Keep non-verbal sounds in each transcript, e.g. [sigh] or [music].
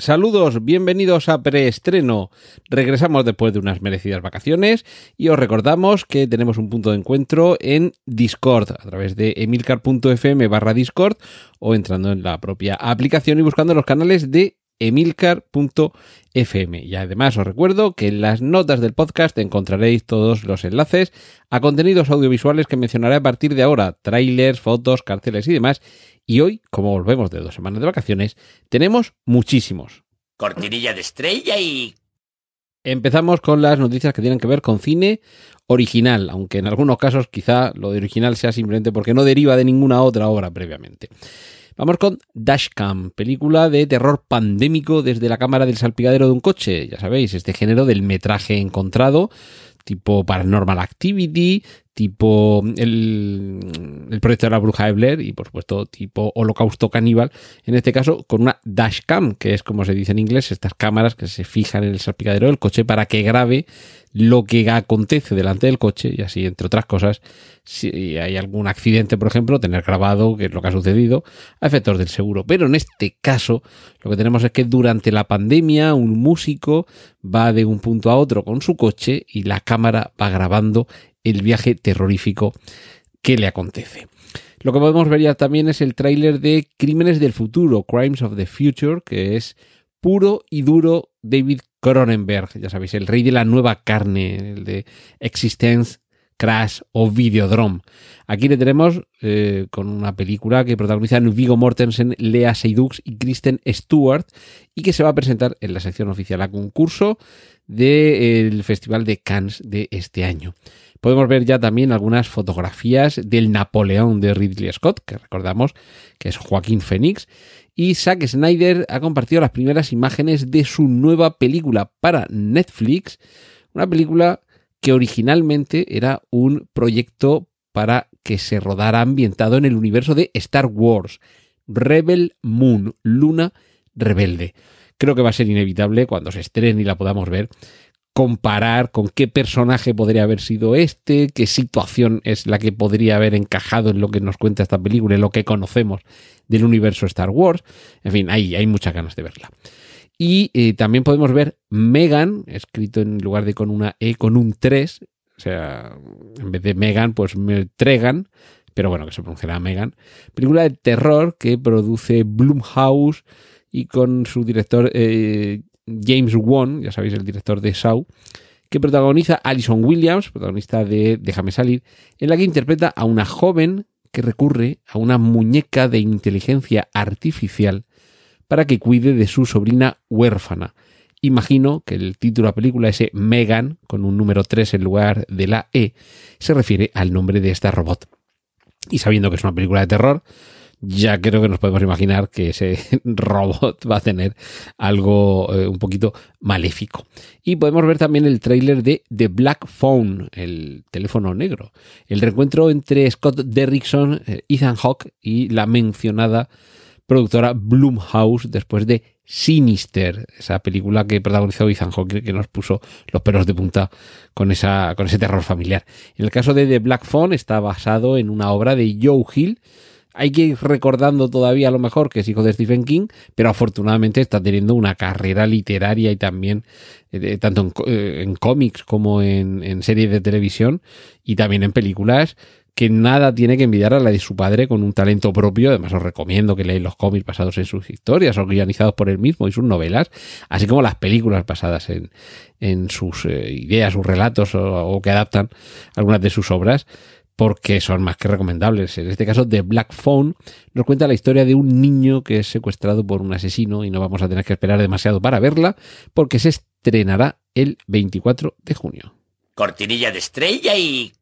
Saludos, bienvenidos a Preestreno. Regresamos después de unas merecidas vacaciones y os recordamos que tenemos un punto de encuentro en Discord a través de emilcar.fm barra Discord o entrando en la propia aplicación y buscando los canales de emilcar.fm. Y además os recuerdo que en las notas del podcast encontraréis todos los enlaces a contenidos audiovisuales que mencionaré a partir de ahora, trailers, fotos, carteles y demás. Y hoy, como volvemos de dos semanas de vacaciones, tenemos muchísimos. Cortinilla de estrella y... Empezamos con las noticias que tienen que ver con cine original, aunque en algunos casos quizá lo de original sea simplemente porque no deriva de ninguna otra obra previamente. Vamos con Dashcam, película de terror pandémico desde la cámara del salpicadero de un coche. Ya sabéis, este género del metraje encontrado, tipo Paranormal Activity, tipo el, el, proyecto de la bruja de Blair y por supuesto tipo Holocausto Caníbal, en este caso con una dashcam, que es como se dice en inglés, estas cámaras que se fijan en el salpicadero del coche para que grabe lo que acontece delante del coche y así, entre otras cosas, si hay algún accidente, por ejemplo, tener grabado qué es lo que ha sucedido a efectos del seguro. Pero en este caso, lo que tenemos es que durante la pandemia un músico va de un punto a otro con su coche y la cámara va grabando el viaje terrorífico que le acontece. Lo que podemos ver ya también es el tráiler de Crímenes del Futuro, Crimes of the Future, que es puro y duro David Cronenberg, ya sabéis, el rey de la nueva carne, el de Existence, Crash o Videodrome. Aquí le tenemos eh, con una película que protagonizan Vigo Mortensen, Lea Seydoux y Kristen Stewart y que se va a presentar en la sección oficial a concurso del Festival de Cannes de este año. Podemos ver ya también algunas fotografías del Napoleón de Ridley Scott, que recordamos que es Joaquín Phoenix, y Zack Snyder ha compartido las primeras imágenes de su nueva película para Netflix, una película que originalmente era un proyecto para que se rodara ambientado en el universo de Star Wars, Rebel Moon, Luna Rebelde. Creo que va a ser inevitable cuando se estrene y la podamos ver comparar con qué personaje podría haber sido este, qué situación es la que podría haber encajado en lo que nos cuenta esta película, en lo que conocemos del universo Star Wars. En fin, ahí hay muchas ganas de verla. Y eh, también podemos ver Megan, escrito en lugar de con una E, con un 3. O sea, en vez de Megan, pues me Tregan, pero bueno, que se pronunciará Megan. Película de terror que produce Blumhouse y con su director eh, James Wan, ya sabéis, el director de Saw, que protagoniza Alison Williams, protagonista de Déjame salir, en la que interpreta a una joven que recurre a una muñeca de inteligencia artificial para que cuide de su sobrina huérfana. Imagino que el título de la película, ese Megan, con un número 3 en lugar de la E, se refiere al nombre de esta robot. Y sabiendo que es una película de terror, ya creo que nos podemos imaginar que ese [laughs] robot va a tener algo eh, un poquito maléfico. Y podemos ver también el tráiler de The Black Phone, el teléfono negro. El reencuentro entre Scott Derrickson, eh, Ethan Hawke y la mencionada productora Blumhouse después de Sinister, esa película que protagonizó Ethan Hawke que nos puso los pelos de punta con, esa, con ese terror familiar. En el caso de The Black Phone está basado en una obra de Joe Hill, hay que ir recordando todavía a lo mejor que es hijo de Stephen King, pero afortunadamente está teniendo una carrera literaria y también eh, tanto en, eh, en, cómics como en, en series de televisión y también en películas que nada tiene que envidiar a la de su padre con un talento propio. Además, os recomiendo que leáis los cómics basados en sus historias o por él mismo y sus novelas, así como las películas basadas en, en sus eh, ideas, sus relatos o, o que adaptan algunas de sus obras porque son más que recomendables. En este caso, The Black Phone nos cuenta la historia de un niño que es secuestrado por un asesino y no vamos a tener que esperar demasiado para verla porque se estrenará el 24 de junio. Cortinilla de estrella y...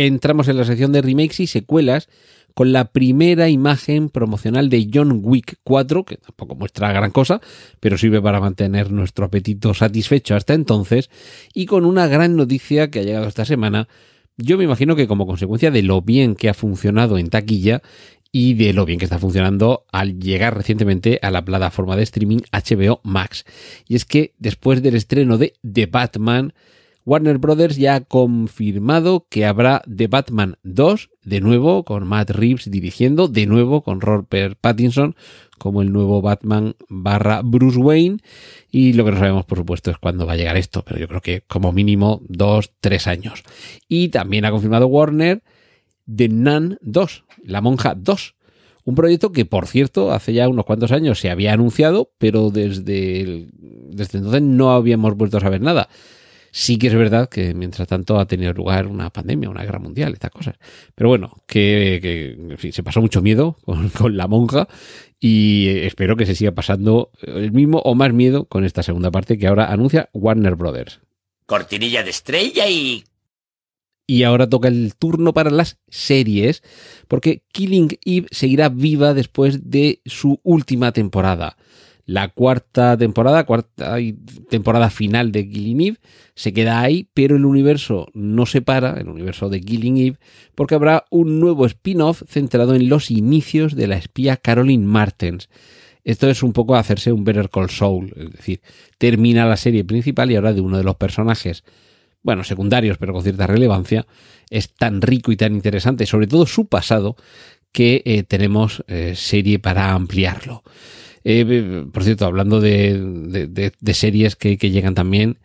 Entramos en la sección de remakes y secuelas con la primera imagen promocional de John Wick 4, que tampoco muestra gran cosa, pero sirve para mantener nuestro apetito satisfecho hasta entonces, y con una gran noticia que ha llegado esta semana, Yo me imagino que como consecuencia de lo bien que ha funcionado en taquilla y de lo bien que está funcionando al llegar recientemente a la plataforma de streaming HBO Max. Y es que después del estreno de The Batman, Warner Brothers ya ha confirmado que habrá The Batman 2, de nuevo con Matt Reeves dirigiendo, de nuevo con Robert Pattinson como el nuevo Batman barra Bruce Wayne. Y lo que no sabemos, por supuesto, es cuándo va a llegar esto, pero yo creo que como mínimo dos, tres años. Y también ha confirmado Warner The Nun 2, La Monja 2. Un proyecto que, por cierto, hace ya unos cuantos años se había anunciado, pero desde, desde entonces no habíamos vuelto a saber nada. Sí que es verdad que mientras tanto ha tenido lugar una pandemia, una guerra mundial, estas cosas. Pero bueno, que, se pasó mucho miedo [laughs] con, con, la monja y espero que se siga pasando el mismo o más miedo con esta segunda parte que ahora anuncia Warner Brothers. Cortinilla de estrella y... Y ahora toca el turno para las series, porque Killing Eve seguirá viva después de su última temporada la cuarta temporada, cuarta temporada final de Killing Eve, se queda ahí, pero el universo no se para, el universo de Killing Eve, porque habrá un nuevo spin-off centrado en los inicios de la espía Caroline Martens. Esto es un poco hacerse un Better Call Saul, es decir, termina la serie principal y ahora de uno de los personajes, bueno, secundarios, pero con cierta relevancia, es tan rico y tan interesante, sobre todo su pasado, que eh, tenemos eh, serie para ampliarlo. Eh, por cierto, hablando de, series que, llegan también,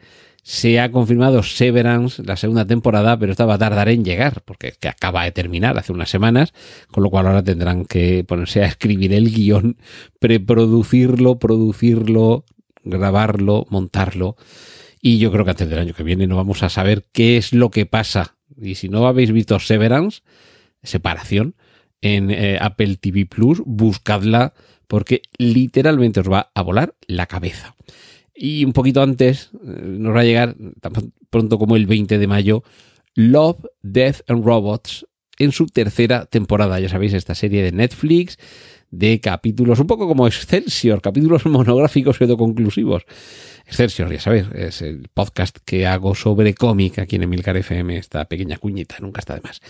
se ha confirmado Severance, la segunda temporada, pero esta va a tardar en llegar, porque que acaba de terminar hace unas semanas, con lo cual ahora tendrán que ponerse a escribir el guion, preproducirlo, producirlo, grabarlo, montarlo. Y yo creo que antes del año que viene no vamos a saber qué es lo que pasa. Y si no habéis visto Severance, separación, en eh, Apple TV Plus, buscadla porque literalmente os va a volar la cabeza. Y un poquito antes eh, nos va a llegar, tan pronto como el 20 de mayo, Love, Death and Robots en su tercera temporada. Ya sabéis, esta serie de Netflix de capítulos, un poco como Excelsior, capítulos [laughs] monográficos y autoconclusivos. Excelsior, ya sabéis, es el podcast que hago sobre cómic aquí en Emilcar FM, esta pequeña cuñita, nunca está de más.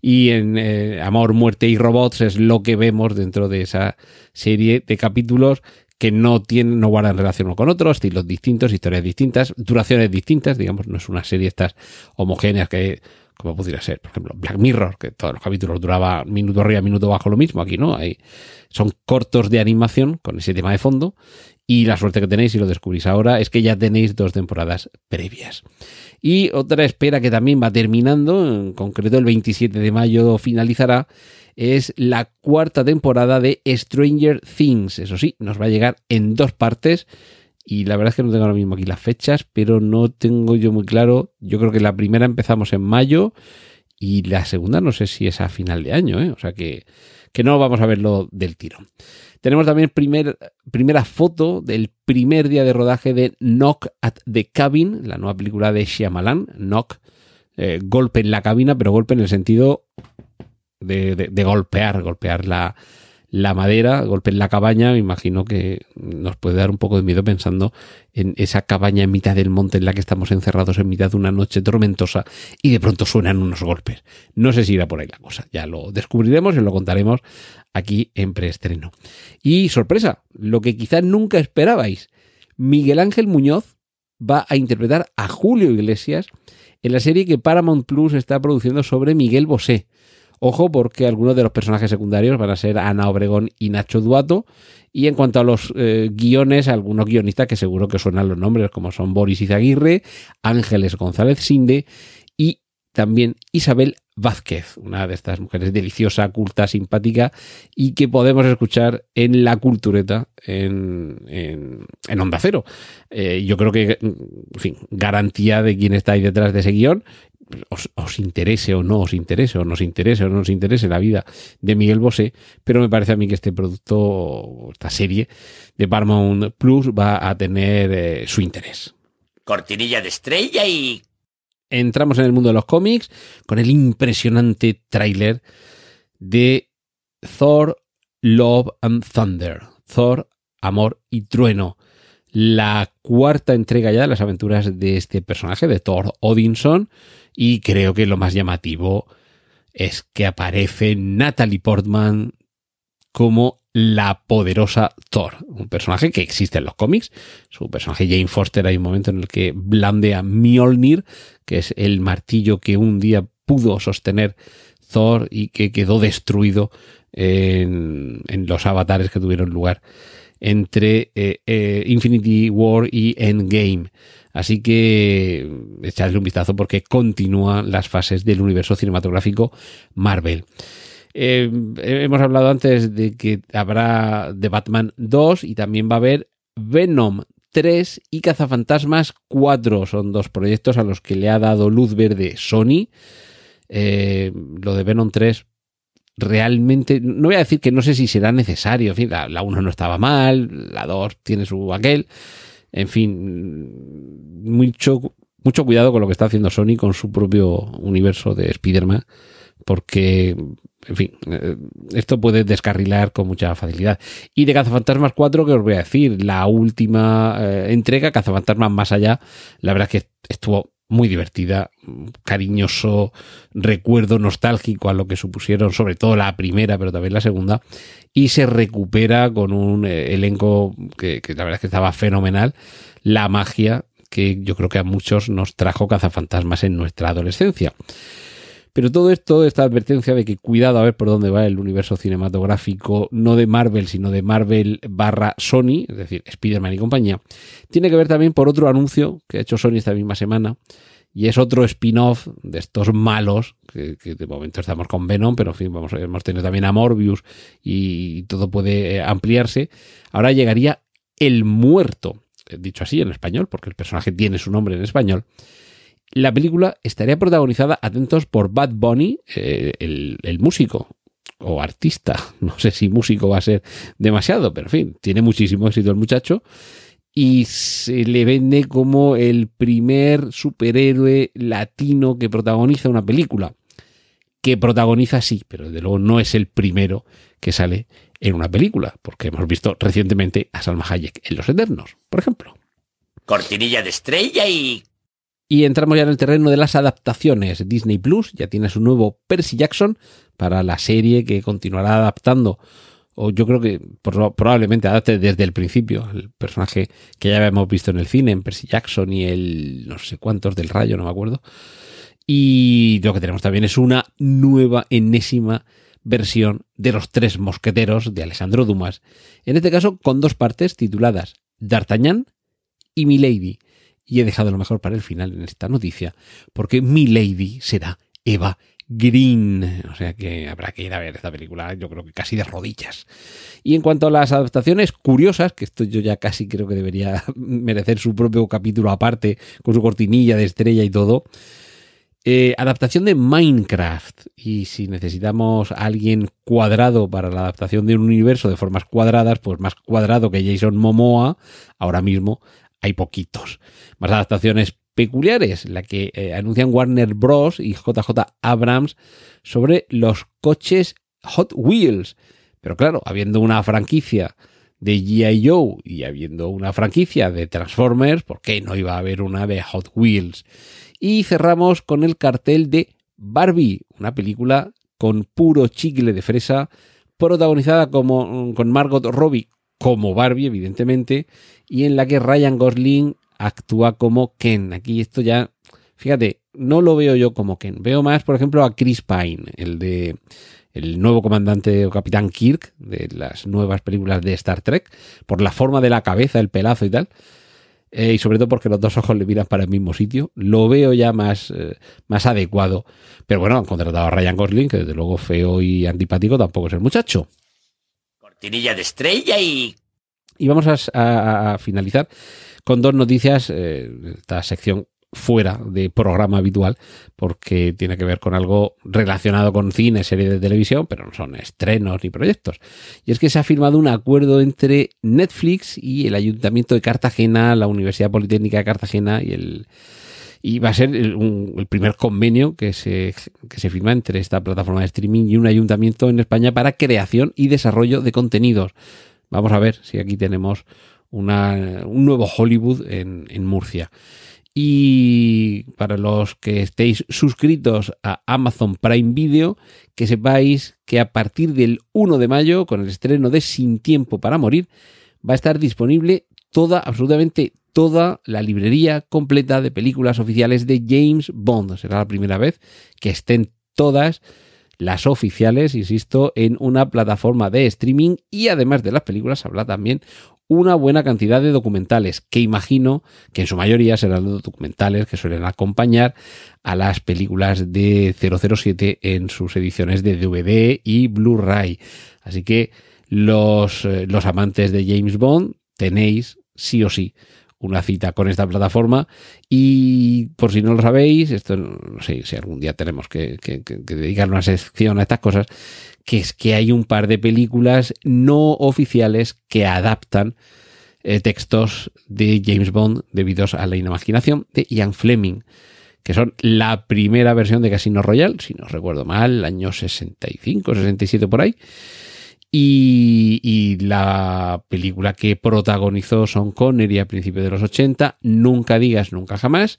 Y en eh, Amor, Muerte y Robots es lo que vemos dentro de esa serie de capítulos que no tienen, no guardan relación uno con otro, estilos distintos, historias distintas, duraciones distintas, digamos, no es una serie estas homogéneas que como pudiera ser, por ejemplo, Black Mirror, que todos los capítulos duraba minuto arriba, minuto abajo lo mismo, aquí no, hay, son cortos de animación con ese tema de fondo y la suerte que tenéis, y lo descubrís ahora, es que ya tenéis dos temporadas previas. Y otra espera que también va terminando, en concreto el 27 de mayo finalizará, es la cuarta temporada de Stranger Things. Eso sí, nos va a llegar en dos partes y la verdad es que no tengo ahora mismo aquí las fechas, pero no tengo yo muy claro. Yo creo que la primera empezamos en mayo y la segunda no sé si es a final de año, ¿eh? o sea que, que no vamos a verlo del tiro. Tenemos también primer, primera foto del primer día de rodaje de Knock at the Cabin, la nueva película de Shyamalan, Knock, eh, golpe en la cabina, pero golpe en el sentido de golpear, golpear la, la madera, golpe en la cabaña, me imagino que nos puede dar un poco de miedo pensando en esa cabaña en mitad del monte en la que estamos encerrados en mitad de una noche tormentosa y de pronto suenan unos golpes. No sé si irá por ahí la cosa, ya lo descubriremos y lo contaremos aquí en preestreno. Y sorpresa, lo que quizás nunca esperabais, Miguel Ángel Muñoz va a interpretar a Julio Iglesias en la serie que Paramount Plus está produciendo sobre Miguel Bosé. Ojo porque algunos de los personajes secundarios van a ser Ana Obregón y Nacho Duato. Y en cuanto a los eh, guiones, algunos guionistas que seguro que suenan los nombres, como son Boris Izaguirre, Ángeles González Sinde y también Isabel Vázquez, una de estas mujeres deliciosa, culta, simpática y que podemos escuchar en la cultureta en, en, Onda Cero. Eh, yo creo que, en fin, garantía de quién está ahí detrás de ese guion os, interese o no os interese, o nos interese o no nos interese la vida de Miguel Bosé, pero me parece a mí que este producto, esta serie de Paramount Plus va a tener eh, su interés. Cortinilla de estrella y... Entramos en el mundo de los cómics con el impresionante tráiler de Thor, Love and Thunder. Thor, Amor y Trueno. La cuarta entrega ya de las aventuras de este personaje, de Thor Odinson, Y creo que lo más llamativo es que aparece Natalie Portman como la poderosa Thor, un personaje que existe en los cómics. Su personaje Jane Foster hay un momento en el que blandea Mjolnir, que es el martillo que un día pudo sostener Thor y que quedó destruido en, los avatares que tuvieron lugar entre eh, eh, Infinity War y Endgame. Así que echadle un vistazo porque continúan las fases del universo cinematográfico Marvel. Eh, hemos hablado antes de que habrá The Batman 2 y también va a haber Venom 3 y Cazafantasmas 4. Son dos proyectos a los que le ha dado luz verde Sony. Eh, lo de Venom 3 realmente, no voy a decir que no sé si será necesario, en fin, la, 1 no estaba mal, la 2 tiene su aquel, en fin, mucho, mucho cuidado con lo que está haciendo Sony con su propio universo de Spider-Man, porque en fin, eh, esto puede descarrilar con mucha facilidad. Y de Cazafantasmas 4, que os voy a decir, la última eh, entrega, Cazafantasmas más allá, la verdad es que estuvo muy divertida, cariñoso recuerdo nostálgico a lo que supusieron, sobre todo la primera, pero también la segunda, y se recupera con un eh, elenco que, que la verdad es que estaba fenomenal, la magia que yo creo que a muchos nos trajo Cazafantasmas en nuestra adolescencia. Pero todo esto, esta advertencia de que cuidado a ver por dónde va el universo cinematográfico, no de Marvel, sino de Marvel barra Sony, es decir, Spider-Man y compañía, tiene que ver también por otro anuncio que ha hecho Sony esta misma semana, y es otro spin-off de estos malos, que, de momento estamos con Venom, pero en fin, vamos, hemos tenido también a Morbius y todo puede eh, ampliarse. Ahora llegaría El Muerto, dicho así en español, porque el personaje tiene su nombre en español, la película estaría protagonizada, atentos, por Bad Bunny, eh, el, músico o artista. [laughs] No sé si músico va a ser demasiado, pero en fin, tiene muchísimo éxito el muchacho. Y se le vende como el primer superhéroe latino que protagoniza una película. Que protagoniza sí, pero desde luego no es el primero que sale en una película, porque hemos visto recientemente a Salma Hayek en Los Eternos, por ejemplo. Cortinilla de estrella y y entramos ya en el terreno de las adaptaciones. Disney Plus ya tiene su nuevo Percy Jackson para la serie que continuará adaptando, o yo creo que probablemente adapte desde el principio el personaje que ya habíamos visto en el cine, en Percy Jackson y el no sé cuántos del rayo, no me acuerdo. Y lo que tenemos también es una nueva, enésima versión de los tres mosqueteros de Alessandro Dumas. En este caso con dos partes tituladas D'Artagnan y Milady y he dejado lo mejor para el final en esta noticia, porque mi lady será Eva Green. O sea que habrá que ir a ver esta película, yo creo que casi de rodillas. Y en cuanto a las adaptaciones curiosas, que esto yo ya casi creo que debería [laughs] merecer su propio capítulo aparte, con su cortinilla de estrella y todo. Eh, adaptación de Minecraft. Y si necesitamos a alguien cuadrado para la adaptación de un universo de formas cuadradas, pues más cuadrado que Jason Momoa, ahora mismo hay poquitos. Más adaptaciones peculiares, la que eh, anuncian Warner Bros. y JJ Abrams sobre los coches Hot Wheels. Pero claro, habiendo una franquicia de G.I. Joe y habiendo una franquicia de Transformers, ¿por qué no iba a haber una de Hot Wheels? Y cerramos con el cartel de Barbie, una película con puro chicle de fresa, protagonizada como, con Margot Robbie como Barbie, evidentemente, y en la que Ryan Gosling actúa como Ken. Aquí esto ya, fíjate, no lo veo yo como Ken. Veo más, por ejemplo, a Chris Pine, el de el nuevo comandante o capitán Kirk de las nuevas películas de Star Trek, por la forma de la cabeza, el pelazo y tal. Eh, y sobre todo porque los dos ojos le miran para el mismo sitio, lo veo ya más, eh, más adecuado. Pero bueno, han contratado a Ryan Gosling, que desde luego feo y antipático tampoco es el muchacho de estrella y... Y vamos a, finalizar con dos noticias, eh, esta sección fuera de programa habitual, porque tiene que ver con algo relacionado con cine, serie de televisión, pero no son estrenos ni proyectos. Y es que se ha firmado un acuerdo entre Netflix y el Ayuntamiento de Cartagena, la Universidad Politécnica de Cartagena y el y va a ser el, primer convenio que se, que se firma entre esta plataforma de streaming y un ayuntamiento en España para creación y desarrollo de contenidos. Vamos a ver si aquí tenemos una, un nuevo Hollywood en, en Murcia. Y para los que estéis suscritos a Amazon Prime Video, que sepáis que a partir del 1 de mayo, con el estreno de Sin Tiempo para Morir, va a estar disponible toda, absolutamente toda la librería completa de películas oficiales de James Bond. Será la primera vez que estén todas las oficiales, insisto, en una plataforma de streaming y además de las películas habrá también una buena cantidad de documentales que imagino que en su mayoría serán documentales que suelen acompañar a las películas de 007 en sus ediciones de DVD y Blu-ray. Así que los, eh, los amantes de James Bond tenéis sí o sí una cita con esta plataforma. Y por si no lo sabéis, esto no sé si algún día tenemos que, que, dedicar una sección a estas cosas, que es que hay un par de películas no oficiales que adaptan eh, textos de James Bond debidos a la imaginación de Ian Fleming, que son la primera versión de Casino Royale, si no recuerdo mal, año 65, 67 por ahí, y, la película que protagonizó Son Connery a principios de los 80, Nunca digas nunca jamás,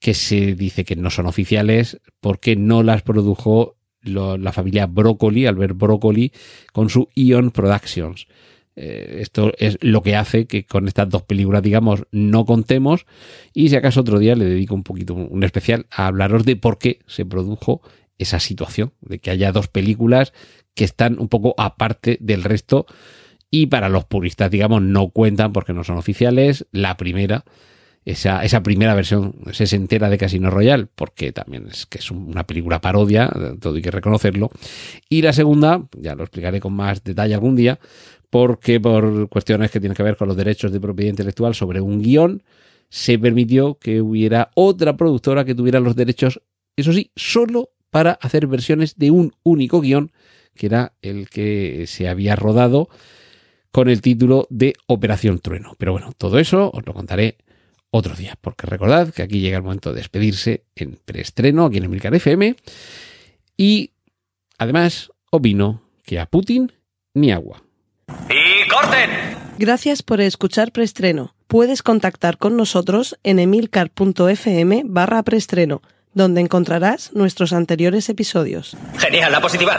que se dice que no son oficiales porque no las produjo la familia Broccoli, Albert Broccoli, con su Ion Productions. Eh, esto es lo que hace que con estas dos películas, digamos, no contemos. Y si acaso otro día le dedico un poquito, un especial, a hablaros de por qué se produjo esa situación, de que haya dos películas que están un poco aparte del resto y para los puristas, digamos, no cuentan porque no son oficiales. La primera, esa, esa primera versión se entera de Casino Royale, porque también es que es una película parodia, todo hay que reconocerlo. Y la segunda, ya lo explicaré con más detalle algún día, porque por cuestiones que tienen que ver con los derechos de propiedad intelectual sobre un guion, se permitió que hubiera otra productora que tuviera los derechos, eso sí, solo para hacer versiones de un único guion que era el que se había rodado con el título de Operación Trueno. Pero bueno, todo eso os lo contaré otro día, porque recordad que aquí llega el momento de despedirse en preestreno aquí en Emilcar FM y además opino que a Putin ni agua. ¡Y corten! Gracias por escuchar preestreno. Puedes contactar con nosotros en emilcar.fm barra preestreno, donde encontrarás nuestros anteriores episodios. Genial, la positiva.